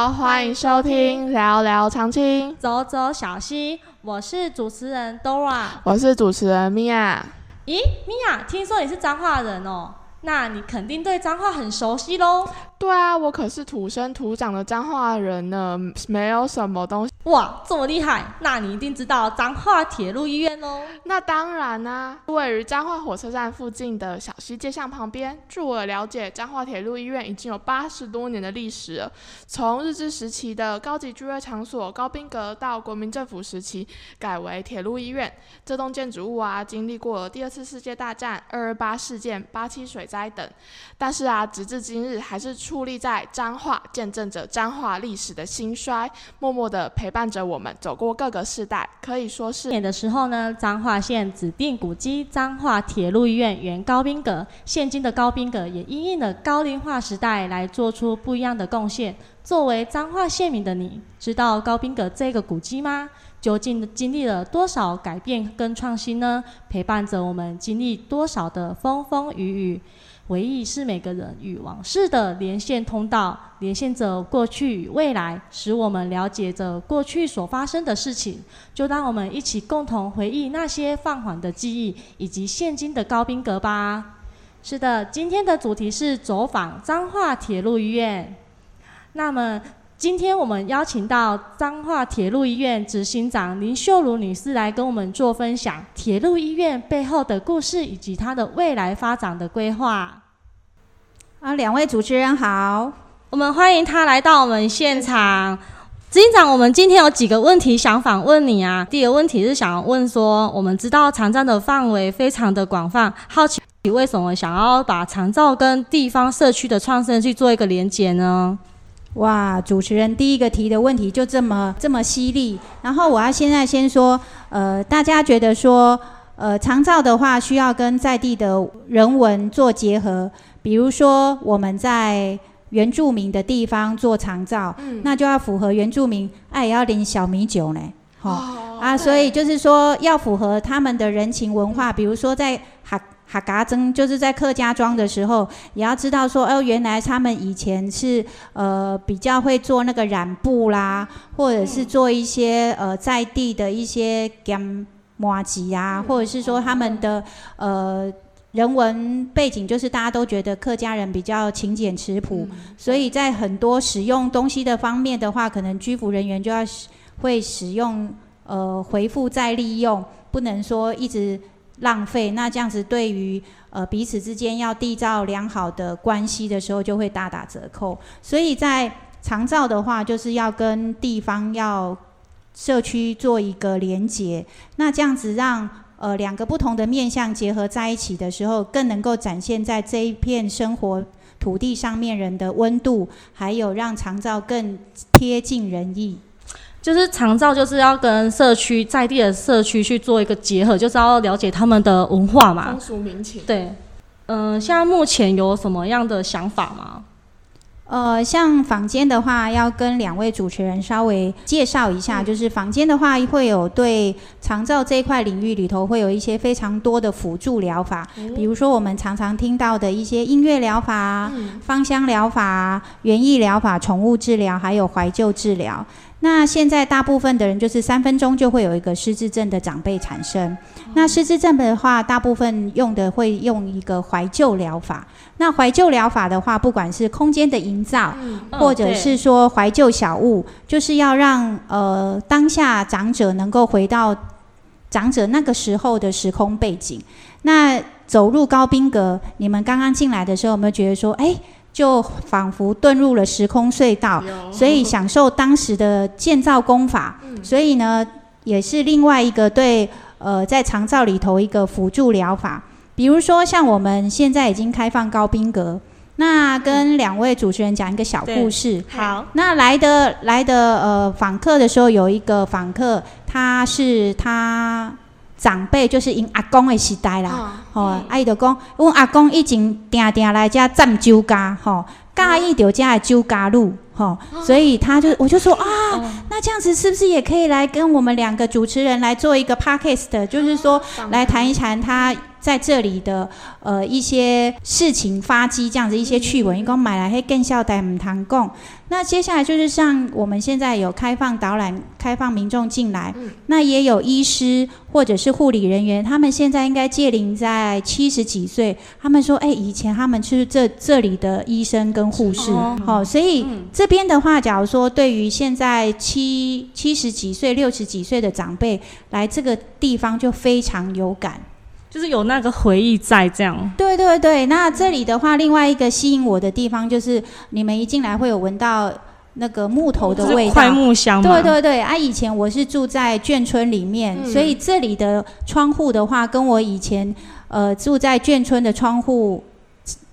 好，欢迎收听聊聊长青，走走小溪。我是主持人 Dora，我是主持人 Mia。咦，Mia，听说你是彰化人哦，那你肯定对彰化很熟悉喽。对啊，我可是土生土长的彰化人呢，没有什么东西。哇，这么厉害，那你一定知道彰化铁路医院喽。那当然啦，位于彰化火车站附近的小溪街巷旁边。据我了解，彰化铁路医院已经有八十多年的历史了。从日治时期的高级聚会场所高宾阁，到国民政府时期改为铁路医院。这栋建筑物啊，经历过第二次世界大战、二二八事件、八七水灾等，但是啊，直至今日还是。矗立在彰化，见证着彰化历史的兴衰，默默的陪伴着我们走过各个世代，可以说是。年的时候呢，彰化县指定古迹彰化铁路医院原高宾阁，现今的高宾阁也因应了高龄化时代来做出不一样的贡献。作为彰化县民的你，知道高宾阁这个古迹吗？究竟经历了多少改变跟创新呢？陪伴着我们经历多少的风风雨雨？回忆是每个人与往事的连线通道，连线着过去与未来，使我们了解着过去所发生的事情。就让我们一起共同回忆那些放缓的记忆，以及现今的高宾阁吧。是的，今天的主题是走访彰化铁路医院。那么，今天我们邀请到彰化铁路医院执行长林秀如女士来跟我们做分享，铁路医院背后的故事以及它的未来发展的规划。啊，两位主持人好，我们欢迎她来到我们现场。执行长，我们今天有几个问题想访问你啊。第一个问题是想问说，我们知道长照的范围非常的广泛，好奇你为什么想要把长照跟地方社区的创生去做一个连结呢？哇，主持人第一个提的问题就这么这么犀利。然后我要现在先说，呃，大家觉得说，呃，长照的话需要跟在地的人文做结合。比如说，我们在原住民的地方做长照，那就要符合原住民，哎，也要领小米酒呢，好啊，所以就是说要符合他们的人情文化。比如说在哈哈嘎曾，就是在客家庄的时候，也要知道说，哦，原来他们以前是呃比较会做那个染布啦，或者是做一些呃在地的一些干麻吉啊，或者是说他们的呃。人文背景就是大家都觉得客家人比较勤俭持朴，所以在很多使用东西的方面的话，可能居服人员就要会使用呃回复再利用，不能说一直浪费。那这样子对于呃彼此之间要缔造良好的关系的时候，就会大打折扣。所以在长照的话，就是要跟地方要社区做一个连结，那这样子让。呃，两个不同的面相结合在一起的时候，更能够展现在这一片生活土地上面人的温度，还有让长照更贴近人意。就是长照就是要跟社区在地的社区去做一个结合，就是要了解他们的文化嘛，风俗民情。对，嗯，现在目前有什么样的想法吗？呃，像房间的话，要跟两位主持人稍微介绍一下，就是房间的话会有对长照这一块领域里头会有一些非常多的辅助疗法，比如说我们常常听到的一些音乐疗法、芳香疗法、园艺疗法、宠物治疗，还有怀旧治疗。那现在大部分的人就是三分钟就会有一个失智症的长辈产生。那失智症的话，大部分用的会用一个怀旧疗法。那怀旧疗法的话，不管是空间的营造，或者是说怀旧小物，就是要让呃当下长者能够回到长者那个时候的时空背景。那走入高宾阁，你们刚刚进来的时候，有没有觉得说，哎？就仿佛遁入了时空隧道，所以享受当时的建造工法。所以呢，也是另外一个对呃，在长照里头一个辅助疗法。比如说，像我们现在已经开放高宾格，那跟两位主持人讲一个小故事。好，那来的来的呃访客的时候，有一个访客，他是他。长辈就是因阿公的时代啦，吼，阿姨就讲，阮阿公以前定定来遮占酒家，吼，介意着遮的酒家路，吼，所以他就我就说啊，那这样子是不是也可以来跟我们两个主持人来做一个 podcast，就是说来谈一谈他在这里的呃一些事情发迹这样子一些趣闻，一共买来会更笑带唔堂供。那接下来就是像我们现在有开放导览，开放民众进来，那也有医师或者是护理人员，他们现在应该届龄在七十几岁，他们说，哎，以前他们就是这这里的医生跟护士，好、所以这边的话，假如说对于现在七七十几岁、六十几岁的长辈来这个地方就非常有感。就是有那个回忆在这样。对对对，那这里的话，另外一个吸引我的地方就是，你们一进来会有闻到那个木头的味道。就是快木香嘛。对对对，啊，以前我是住在眷村里面，嗯所以这里的窗户的话，跟我以前呃住在眷村的窗户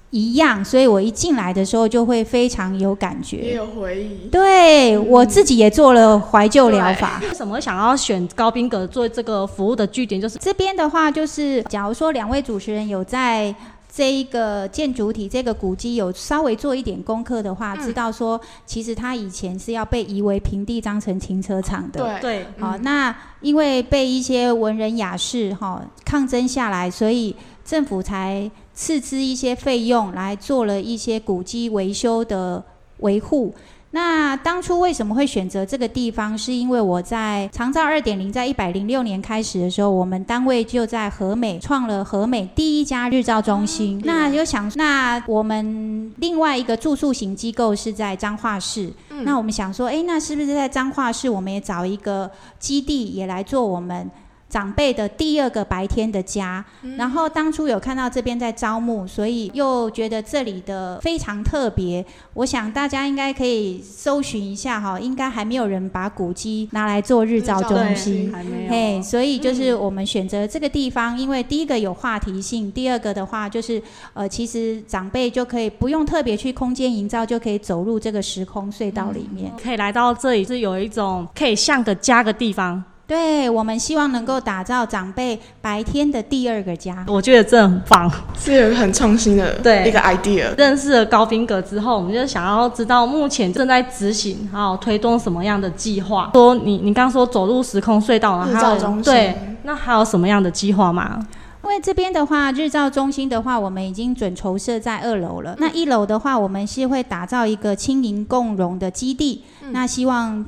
一样，所以我一进来的时候就会非常有感觉也觉。有回忆。对我自己也做了怀旧疗法。为什么想要选高宾格做这个服务的据点？就是这边的话，就是假如说两位主持人有在这一个建筑体、这个古迹有稍微做一点功课的话，嗯知道说其实它以前是要被夷为平地当成停车场的。对，对，好、嗯那因为被一些文人雅士哈、抗争下来，所以政府才斥资一些费用来做了一些古迹维修的维护。那当初为什么会选择这个地方？是因为我在长照二点零在一百零六年开始的时候，我们单位就在和美创了和美第一家日照中心。那就想，那我们另外一个住宿型机构是在彰化市。嗯那我们想说，诶，那是不是在彰化市，我们也找一个基地，也来做我们长辈的第二个白天的家？然后当初有看到这边在招募，所以又觉得这里的非常特别。我想大家应该可以搜寻一下哈，应该还没有人把古迹拿来做日照中心。还没有。嘿，所以就是我们选择这个地方，因为第一个有话题性，第二个的话就是呃，其实长辈就可以不用特别去空间营造，就可以走入这个时空隧道里面。可以来到这里是有一种可以像个家的地方，对，我们希望能够打造长辈白天的第二个家。我觉得这很棒。是有一个很创新的对一个 idea。认识了高宾格之后，我们就想要知道目前正在执行还有推动什么样的计划。说你你刚刚说走入时空隧道，日然后照中心对，那还有什么样的计划吗？因为这边的话，日照中心的话，我们已经准筹设在二楼了。那一楼的话，我们是会打造一个轻盈共融的基地。那希望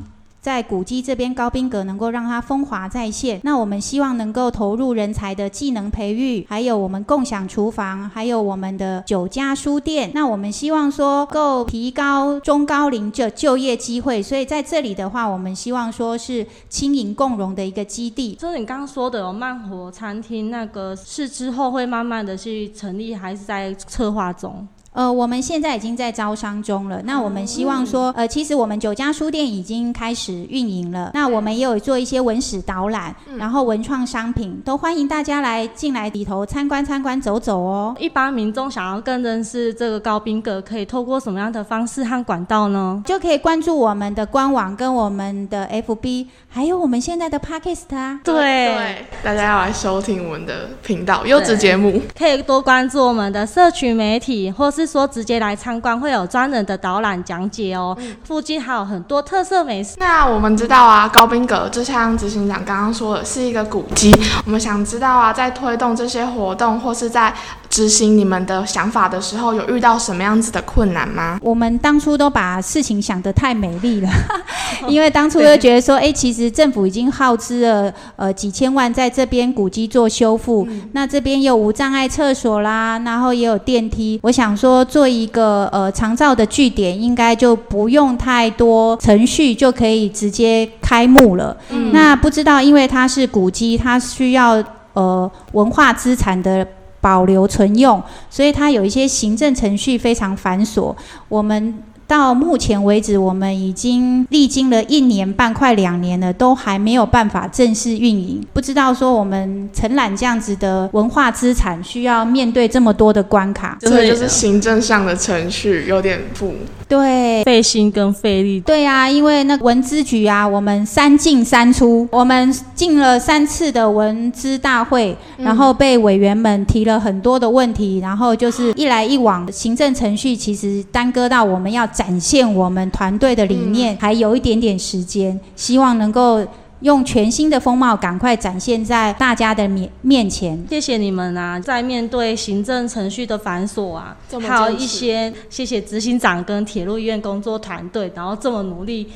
在古迹这边高宾阁能够让它风华再现。那我们希望能够投入人才的技能培育，还有我们共享厨房，还有我们的酒家书店。那我们希望说够提高中高龄就就业机会，所以在这里的话，我们希望说是轻盈共融的一个基地。就是你刚刚说的有慢活餐厅，那个是之后会慢慢的去成立，还是在策划中？呃，我们现在已经在招商中了。那我们希望说，呃，其实我们九家书店已经开始运营了。那我们也有做一些文史导览，然后文创商品，都欢迎大家来进来里头参观参观走走哦。一般民众想要更认识这个高宾阁，可以透过什么样的方式和管道呢？就可以关注我们的官网跟我们的 FB，还有我们现在的 Podcast 啊。对，大家要来收听我们的频道优质节目。可以多关注我们的社群媒体，或是说直接来参观，会有专人的导览讲解哦。附近还有很多特色美食。那我们知道啊，高宾阁就像执行长刚刚说的，是一个古迹。我们想知道啊，在推动这些活动或是在执行你们的想法的时候，有遇到什么样子的困难吗？我们当初都把事情想得太美丽了，因为当初就觉得说，哎、其实政府已经耗资了呃几千万在这边古迹做修复，那这边有无障碍厕所啦，然后也有电梯。我想说，做一个呃长照的据点，应该就不用太多程序就可以直接开幕了。嗯那不知道，因为它是古迹，它需要呃文化资产的保留存用，所以它有一些行政程序非常繁琐。我们到目前为止，我们已经历经了一年半，快两年了，都还没有办法正式运营。不知道说我们承揽这样子的文化资产，需要面对这么多的关卡。真的就是行政上的程序有点复对。费心跟费力。对啊，因为那个文资局啊，我们三进三出，我们进了三次的文资大会，然后被委员们提了很多的问题，然后就是一来一往，行政程序其实耽搁到我们要展现我们团队的理念，还有一点点时间，希望能够用全新的风貌赶快展现在大家的面面前。谢谢你们啊，在面对行政程序的繁琐啊，还有一些谢谢执行长跟铁路医院工作团队，然后这么努力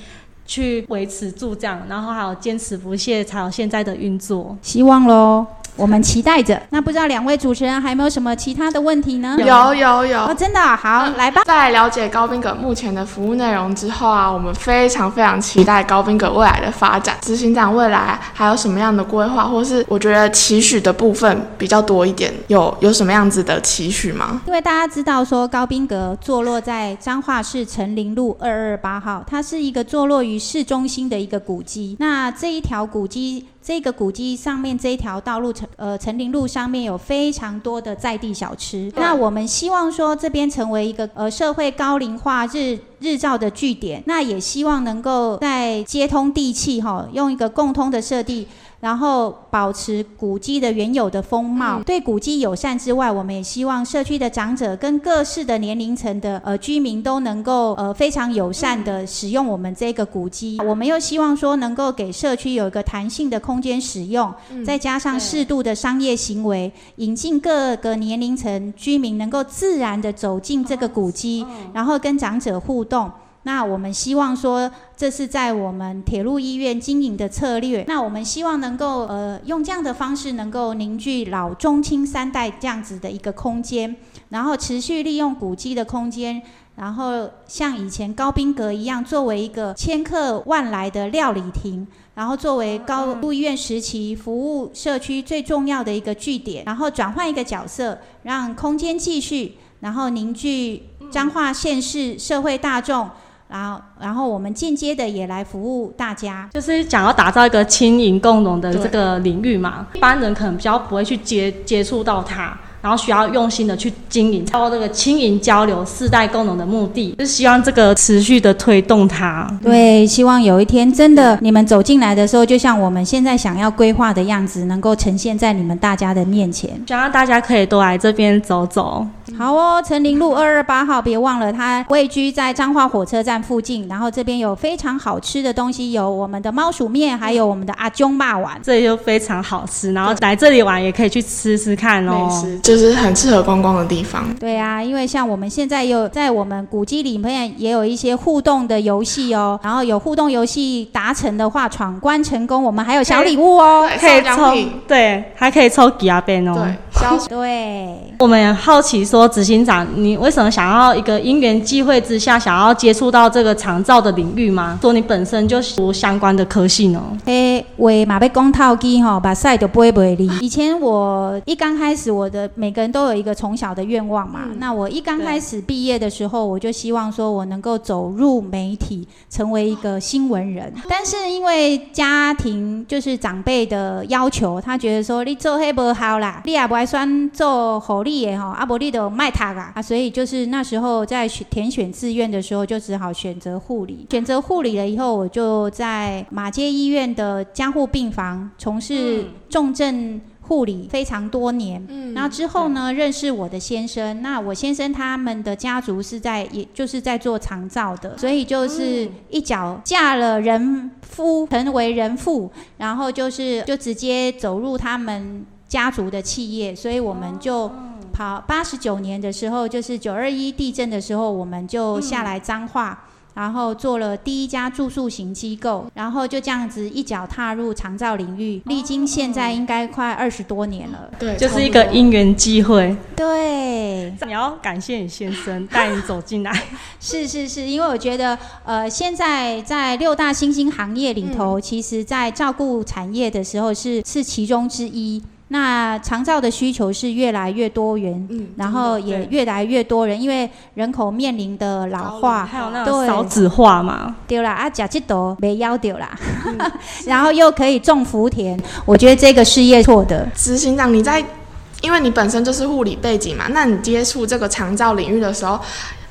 去维持住这样，然后还有坚持不懈，才有现在的运作。希望喽，我们期待着。那不知道两位主持人还有没有什么其他的问题呢？有有有哦，。真的啊、好，嗯来吧。在了解高宾格目前的服务内容之后啊，我们非常非常期待高宾格未来的发展。执行长未来还有什么样的规划，或是我觉得期许的部分比较多一点，有有什么样子的期许吗？因为大家知道说高宾格坐落在彰化市成林路二二八号，它是一个坐落于市中心的一个古迹。那这一条古迹，这个古迹上面这一条道路成呃成林路上面有非常多的在地小吃。那我们希望说这边成为一个呃社会高龄化日日照的据点，那也希望能够在接通地气哈，用一个共通的设计。然后保持古迹的原有的风貌，对古迹友善之外，我们也希望社区的长者跟各式的年龄层的呃居民都能够呃非常友善的使用我们这个古迹。我们又希望说能够给社区有一个弹性的空间使用，再加上适度的商业行为，引进各个年龄层居民能够自然的走进这个古迹，然后跟长者互动。那我们希望说，这是在我们铁路医院经营的策略。那我们希望能够呃用这样的方式，能够凝聚老中青三代这样子的一个空间，然后持续利用古迹的空间。然后像以前高宾阁一样，作为一个千客万来的料理亭，然后作为高路医院时期服务社区最重要的一个据点，然后转换一个角色，让空间继续，然后凝聚彰化县市社会大众，然后然后我们间接的也来服务大家。就是想要打造一个轻盈共融的这个领域嘛，一般人可能比较不会去接接触到它，然后需要用心的去经营，到这个轻盈交流、世代共融的目的，就是希望这个持续的推动它。对，希望有一天真的你们走进来的时候，就像我们现在想要规划的样子，能够呈现在你们大家的面前。希望大家可以多来这边走走。好哦，成林路二二八号，别忘了它位居在彰化火车站附近，然后这边有非常好吃的东西，有我们的猫鼠面，还有我们的阿中霸丸。这里就非常好吃，然后来这里玩也可以去吃吃看哦。就是很适合观光的地方。对啊，因为像我们现在有在我们古迹里面也有一些互动的游戏哦，然后有互动游戏达成的话，闯关成功，我们还有小礼物哦。可以抽，对，还可以抽吉亚杯哦。对，消 对，我们也好奇说，执行长，你为什么想要一个因缘际会之下，想要接触到这个长照的领域吗？说你本身就是读相关的科系呢？诶，话嘛要讲套机吼，把赛就不会不会离。以前我一刚开始，我的每个人都有一个从小的愿望嘛。嗯那我一刚开始毕业的时候，我就希望说我能够走入媒体，成为一个新闻人。但是因为家庭就是长辈的要求，他觉得说你做黑不好啦，你也不爱算做护理的吼，啊不你就卖他啦啊，所以就是那时候在选填选志愿的时候，就只好选择护理。选择护理了以后，我就在马街医院的加护病房从事重症护理非常多年。嗯然后之后呢，认识我的先生。那我先生他们的家族是在，也就是在做长照的，所以就是一脚嫁了人夫，成为人妇，然后就是就直接走入他们家族的企业，所以我们就。跑八十九年的时候，就是九二一地震的时候，我们就下来彰化，然后做了第一家住宿型机构，然后就这样子一脚踏入长照领域，历经现在应该快二十多年了。对，就是一个因缘机会。对，你要感谢你先生带你走进来，是是是，因为我觉得，呃，现在在六大新兴行业里头，其实在照顾产业的时候是是其中之一。那长照的需求是越来越多元，嗯，然后也越来越多人，因为人口面临的老化，还有那种少子化嘛。丢啦啊，假这都没要丢啦，然后又可以种福田，我觉得这个事业错的。执行长，你在，因为你本身就是护理背景嘛，那你接触这个长照领域的时候，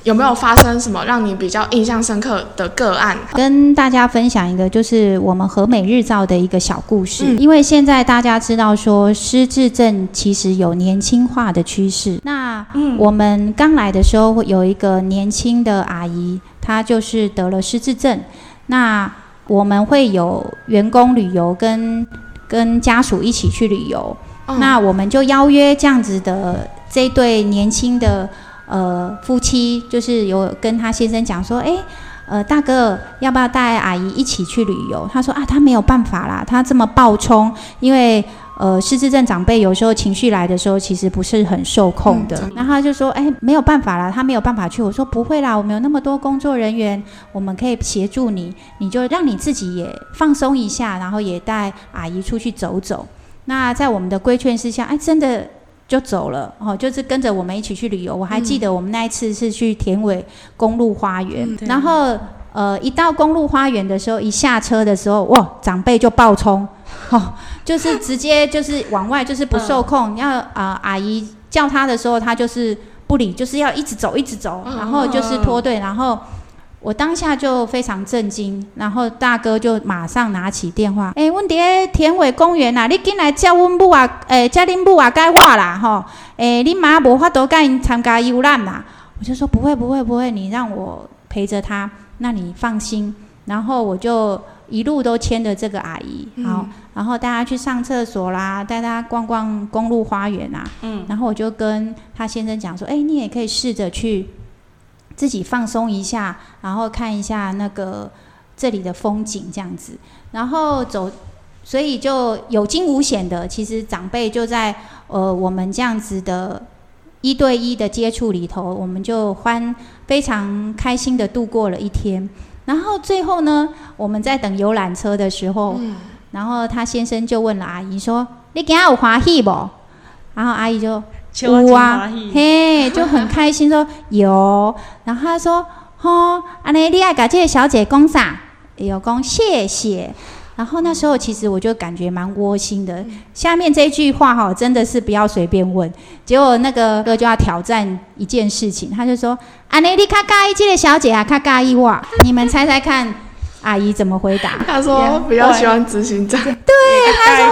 有没有发生什么让你比较印象深刻的个案？跟大家分享一个，就是我们和美日照的一个小故事。嗯因为现在大家知道说失智症其实有年轻化的趋势。那嗯我们刚来的时候，有一个年轻的阿姨，她就是得了失智症。那我们会有员工旅游跟跟家属一起去旅游，嗯那我们就邀约这样子的这对年轻的呃夫妻，就是有跟他先生讲说，诶，呃，大哥要不要带阿姨一起去旅游？他说啊，他没有办法啦，他这么暴冲，因为呃失智症长辈有时候情绪来的时候，其实不是很受控的。然后他就说，哎，没有办法啦，他没有办法去。我说不会啦，我们有那么多工作人员，我们可以协助你，你就让你自己也放松一下，然后也带阿姨出去走走。那在我们的规劝之下，哎，真的就走了哦，就是跟着我们一起去旅游。我还记得我们那一次是去田尾公路花园，嗯然后呃，一到公路花园的时候，一下车的时候，哇，长辈就暴冲，哦，就是直接就是往外，就是不受控。要啊、呃阿姨叫他的时候，他就是不理，就是要一直走，一直走，嗯然后就是脱队，然后。我当下就非常震惊，然后大哥就马上拿起电话，诶、阮伫咧田尾公园啊，你进来叫阮母啊，诶、叫恁母啊改我啦，吼，诶、恁妈无法度甲因参加游览啦。我就说不会不会不会，你让我陪着他，那你放心。然后我就一路都牵着这个阿姨，好，然后带她去上厕所啦，带她逛逛公路花园啊，嗯，然后我就跟她先生讲说，哎，你也可以试着去自己放松一下，然后看一下那个这里的风景这样子，然后走，所以就有惊无险的，其实长辈就在呃我们这样子的一对一的接触里头，我们就欢非常开心的度过了一天。然后最后呢，我们在等游览车的时候，嗯，然后他先生就问了阿姨说：“你今天有欢喜不？”然后阿姨就秋金花喜，嘿，就很开心说有。然后他说：“吼，安尼你爱甲这个小姐讲啥？”有讲谢谢。然后那时候其实我就感觉蛮窝心的。下面这句话哈，真的是不要随便问。结果那个哥就要挑战一件事情，他就说：“安尼你卡介意这个小姐啊，卡介意我？”你们猜猜看，阿姨怎么回答？她说比较喜欢执行长，对，她说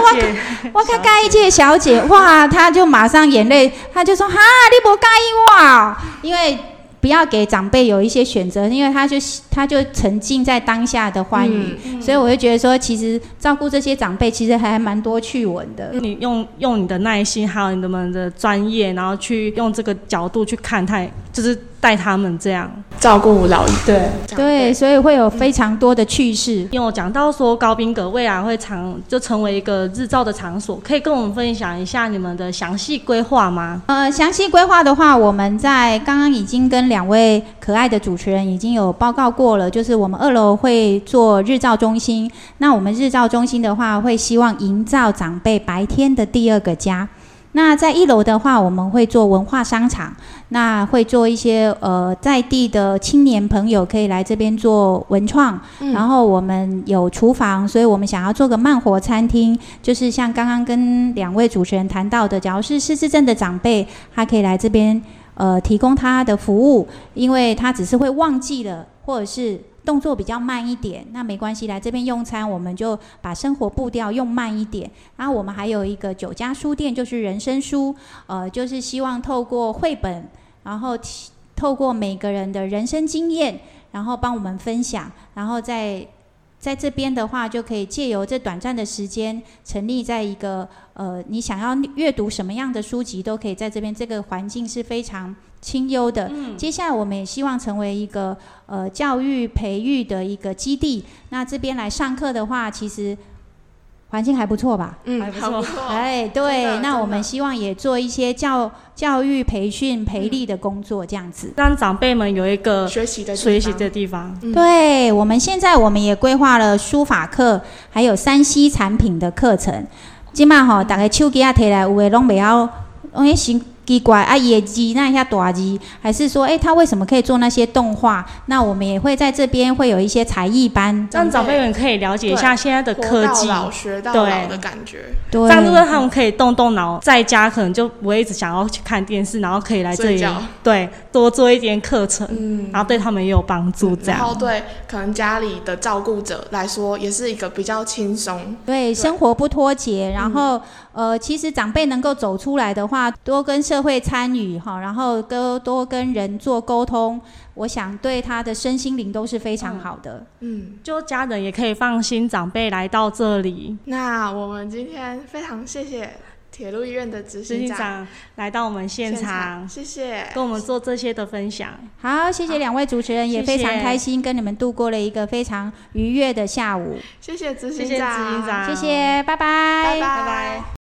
我我看盖一届小姐，哇，她就马上眼泪，她就说哈，你不盖意我哦，因为不要给长辈有一些选择，因为他就他就沉浸在当下的欢愉，嗯所以我会觉得说，其实照顾这些长辈，其实还蛮多趣闻的。你用用你的耐心，还有你们的专业，然后去用这个角度去看待，就是带他们这样。照顾老一对，对，所以会有非常多的趣事。因为我讲到说高宾阁未来会长就成为一个日照的场所，可以跟我们分享一下你们的详细规划吗？呃，详细规划的话，我们在刚刚已经跟两位可爱的主持人已经有报告过了，就是我们二楼会做日照中心。那我们日照中心的话，会希望营造长辈白天的第二个家。那在一楼的话，我们会做文化商场，那会做一些呃在地的青年朋友可以来这边做文创，嗯然后我们有厨房，所以我们想要做个慢活餐厅，就是像刚刚跟两位主持人谈到的，假如是失智症的长辈，他可以来这边呃提供他的服务，因为他只是会忘记了，或者是动作比较慢一点，那没关系，来这边用餐，我们就把生活步调用慢一点。然后我们还有一个酒家书店，就是人生书，呃，就是希望透过绘本，然后透过每个人的人生经验，然后帮我们分享，然后再在这边的话，就可以借由这短暂的时间，成立在一个呃，你想要阅读什么样的书籍，都可以在这边。这个环境是非常清幽的。接下来我们也希望成为一个呃教育培育的一个基地。那这边来上课的话，其实环境还不错吧？嗯，还不错哎，对，那我们希望也做一些教教育培训、培力的工作，这样子。让长辈们有一个学习的地学习方的地方。嗯对，我们现在我们也规划了书法课，还有山西产品的课程。今嘛吼，大家手机啊摕来，有诶拢袂晓，拢迄行奇怪啊，野鸡那一下大鸡，还是说，诶，他为什么可以做那些动画？那我们也会在这边会有一些才艺班，让长辈们可以了解一下现在的科技，活到老学到对。老的感觉，对这样就是他们可以动动脑，在家可能就不会一直想要去看电视，然后可以来这里，对，多做一点课程，嗯，然后对他们也有帮助。这样，然后对。可能家里的照顾者来说，也是一个比较轻松，对，生活不脱节，然后、呃，其实长辈能够走出来的话，多跟社会参与哈，然后多多跟人做沟通，我想对他的身心灵都是非常好的。嗯，就家人也可以放心，长辈来到这里，那我们今天非常谢谢铁路医院的执执行长行长来到我们现场，谢谢。跟我们做这些的分享。好，谢谢两位主持人，也非常谢开心跟你们度过了一个非常愉悦的下午。谢谢执谢谢执行长，行长，谢谢，拜拜，拜拜拜拜。